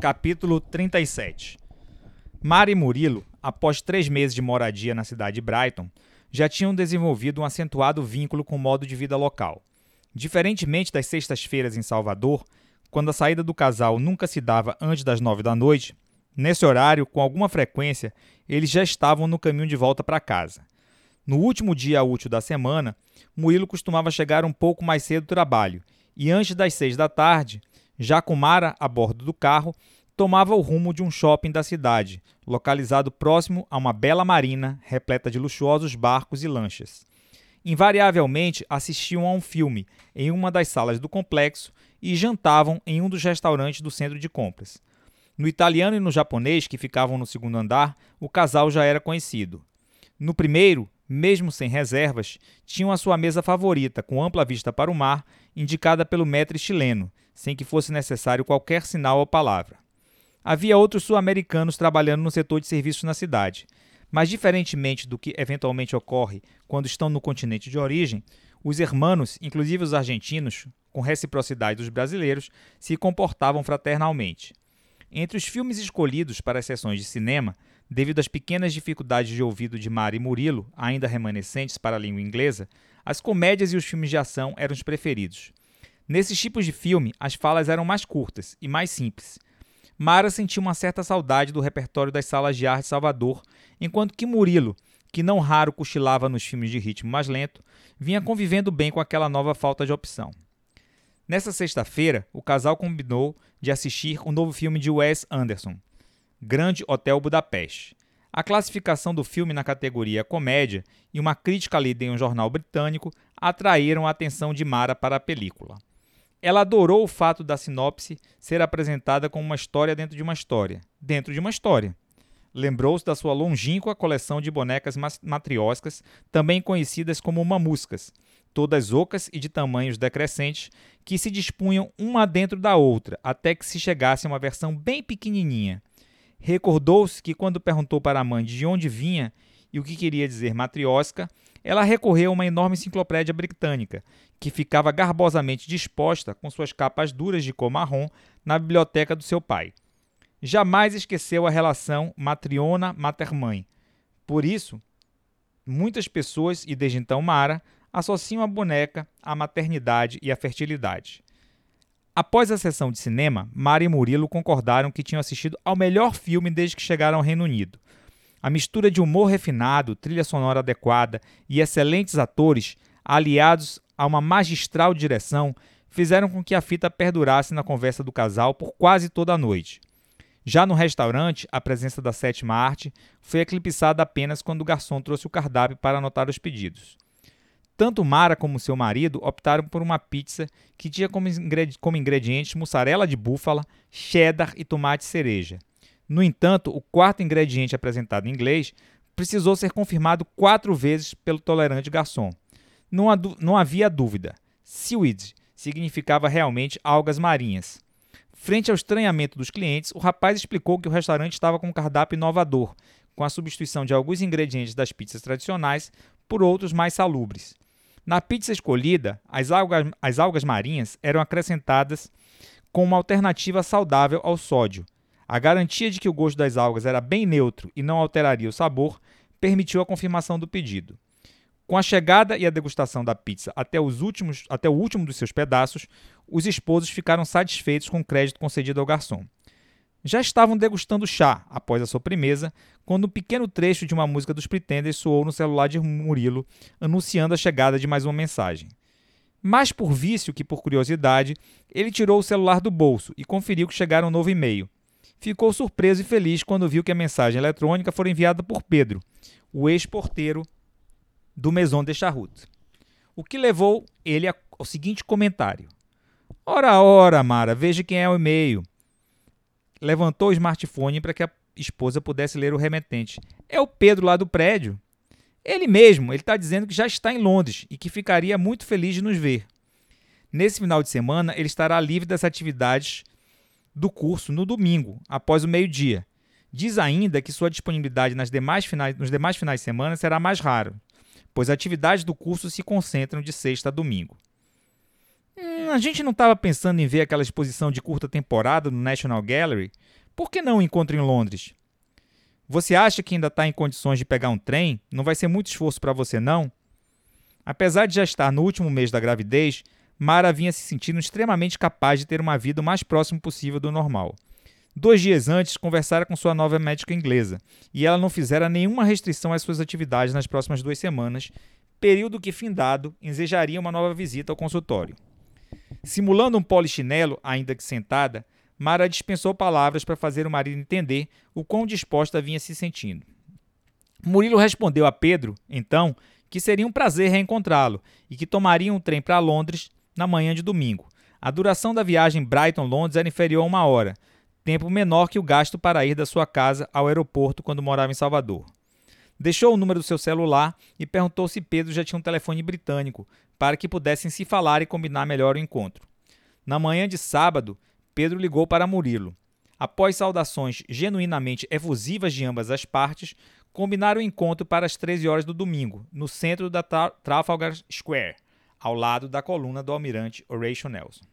Capítulo 37 Mara e Murilo, após três meses de moradia na cidade de Brighton, já tinham desenvolvido um acentuado vínculo com o modo de vida local. Diferentemente das sextas-feiras em Salvador, quando a saída do casal nunca se dava antes das nove da noite, nesse horário, com alguma frequência, eles já estavam no caminho de volta para casa. No último dia útil da semana, Murilo costumava chegar um pouco mais cedo do trabalho e, antes das seis da tarde, já com Mara a bordo do carro, tomava o rumo de um shopping da cidade, localizado próximo a uma bela marina repleta de luxuosos barcos e lanchas. Invariavelmente assistiam a um filme em uma das salas do complexo e jantavam em um dos restaurantes do centro de compras. No italiano e no japonês, que ficavam no segundo andar, o casal já era conhecido. No primeiro, mesmo sem reservas, tinham a sua mesa favorita, com ampla vista para o mar, indicada pelo maître chileno, sem que fosse necessário qualquer sinal ou palavra. Havia outros sul-americanos trabalhando no setor de serviços na cidade, mas diferentemente do que eventualmente ocorre quando estão no continente de origem, os hermanos, inclusive os argentinos, com reciprocidade dos brasileiros, se comportavam fraternalmente. Entre os filmes escolhidos para as sessões de cinema, devido às pequenas dificuldades de ouvido de Mara e Murilo, ainda remanescentes para a língua inglesa, as comédias e os filmes de ação eram os preferidos. Nesses tipos de filme, as falas eram mais curtas e mais simples. Mara sentia uma certa saudade do repertório das salas de arte de Salvador, enquanto que Murilo, que não raro cochilava nos filmes de ritmo mais lento, vinha convivendo bem com aquela nova falta de opção. Nessa sexta-feira, o casal combinou de assistir o um novo filme de Wes Anderson, Grande Hotel Budapeste. A classificação do filme na categoria comédia e uma crítica lida em um jornal britânico atraíram a atenção de Mara para a película. Ela adorou o fato da sinopse ser apresentada como uma história dentro de uma história, dentro de uma história. Lembrou-se da sua longínqua coleção de bonecas matrioscas, também conhecidas como mamuscas, todas ocas e de tamanhos decrescentes, que se dispunham uma dentro da outra, até que se chegasse a uma versão bem pequenininha. Recordou-se que quando perguntou para a mãe de onde vinha e o que queria dizer matriosca, ela recorreu a uma enorme enciclopédia britânica, que ficava garbosamente disposta com suas capas duras de cor marrom na biblioteca do seu pai. Jamais esqueceu a relação matriona-mater-mãe. Por isso, muitas pessoas, e desde então Mara, associam a boneca à maternidade e à fertilidade. Após a sessão de cinema, Mara e Murilo concordaram que tinham assistido ao melhor filme desde que chegaram ao Reino Unido. A mistura de humor refinado, trilha sonora adequada e excelentes atores, aliados a uma magistral direção, fizeram com que a fita perdurasse na conversa do casal por quase toda a noite. Já no restaurante, a presença da sétima arte foi eclipsada apenas quando o garçom trouxe o cardápio para anotar os pedidos. Tanto Mara como seu marido optaram por uma pizza que tinha como, ingredientes mussarela de búfala, cheddar e tomate cereja. No entanto, o quarto ingrediente apresentado em inglês precisou ser confirmado quatro vezes pelo tolerante garçom. Não, não havia dúvida. Seaweed significava realmente algas marinhas. Frente ao estranhamento dos clientes, o rapaz explicou que o restaurante estava com um cardápio inovador, com a substituição de alguns ingredientes das pizzas tradicionais por outros mais salubres. Na pizza escolhida, as algas, as algas marinhas eram acrescentadas com uma alternativa saudável ao sódio, a garantia de que o gosto das algas era bem neutro e não alteraria o sabor permitiu a confirmação do pedido. Com a chegada e a degustação da pizza até, os últimos, até o último dos seus pedaços, os esposos ficaram satisfeitos com o crédito concedido ao garçom. Já estavam degustando chá após a sobremesa, quando um pequeno trecho de uma música dos Pretenders soou no celular de Murilo, anunciando a chegada de mais uma mensagem. Mais por vício que por curiosidade, ele tirou o celular do bolso e conferiu que chegara um novo e-mail ficou surpreso e feliz quando viu que a mensagem eletrônica foi enviada por Pedro, o ex-porteiro do Maison de Charrut. O que levou ele ao seguinte comentário: Ora, ora, Mara, veja quem é o e-mail. Levantou o smartphone para que a esposa pudesse ler o remetente. É o Pedro lá do prédio. Ele mesmo, ele está dizendo que já está em Londres e que ficaria muito feliz de nos ver. Nesse final de semana, ele estará livre das atividades do curso no domingo, após o meio-dia. Diz ainda que sua disponibilidade nas demais finais, nos demais finais de semana será mais rara, pois atividades do curso se concentram de sexta a domingo. Hum, a gente não estava pensando em ver aquela exposição de curta temporada no National Gallery? Por que não um encontro em Londres? Você acha que ainda está em condições de pegar um trem? Não vai ser muito esforço para você, não? Apesar de já estar no último mês da gravidez, Mara vinha se sentindo extremamente capaz de ter uma vida o mais próximo possível do normal. Dois dias antes, conversara com sua nova médica inglesa e ela não fizera nenhuma restrição às suas atividades nas próximas duas semanas, período que, findado, ensejaria uma nova visita ao consultório. Simulando um polichinelo, ainda que sentada, Mara dispensou palavras para fazer o marido entender o quão disposta vinha se sentindo. Murilo respondeu a Pedro, então, que seria um prazer reencontrá-lo e que tomariam um trem para Londres na manhã de domingo. A duração da viagem Brighton-Londres era inferior a uma hora, tempo menor que o gasto para ir da sua casa ao aeroporto quando morava em Salvador. Deixou o número do seu celular e perguntou se Pedro já tinha um telefone britânico para que pudessem se falar e combinar melhor o encontro. Na manhã de sábado, Pedro ligou para Murilo. Após saudações genuinamente efusivas de ambas as partes, combinaram o encontro para as 13 horas do domingo, no centro da Trafalgar Square, ao lado da coluna do almirante Horatio Nelson.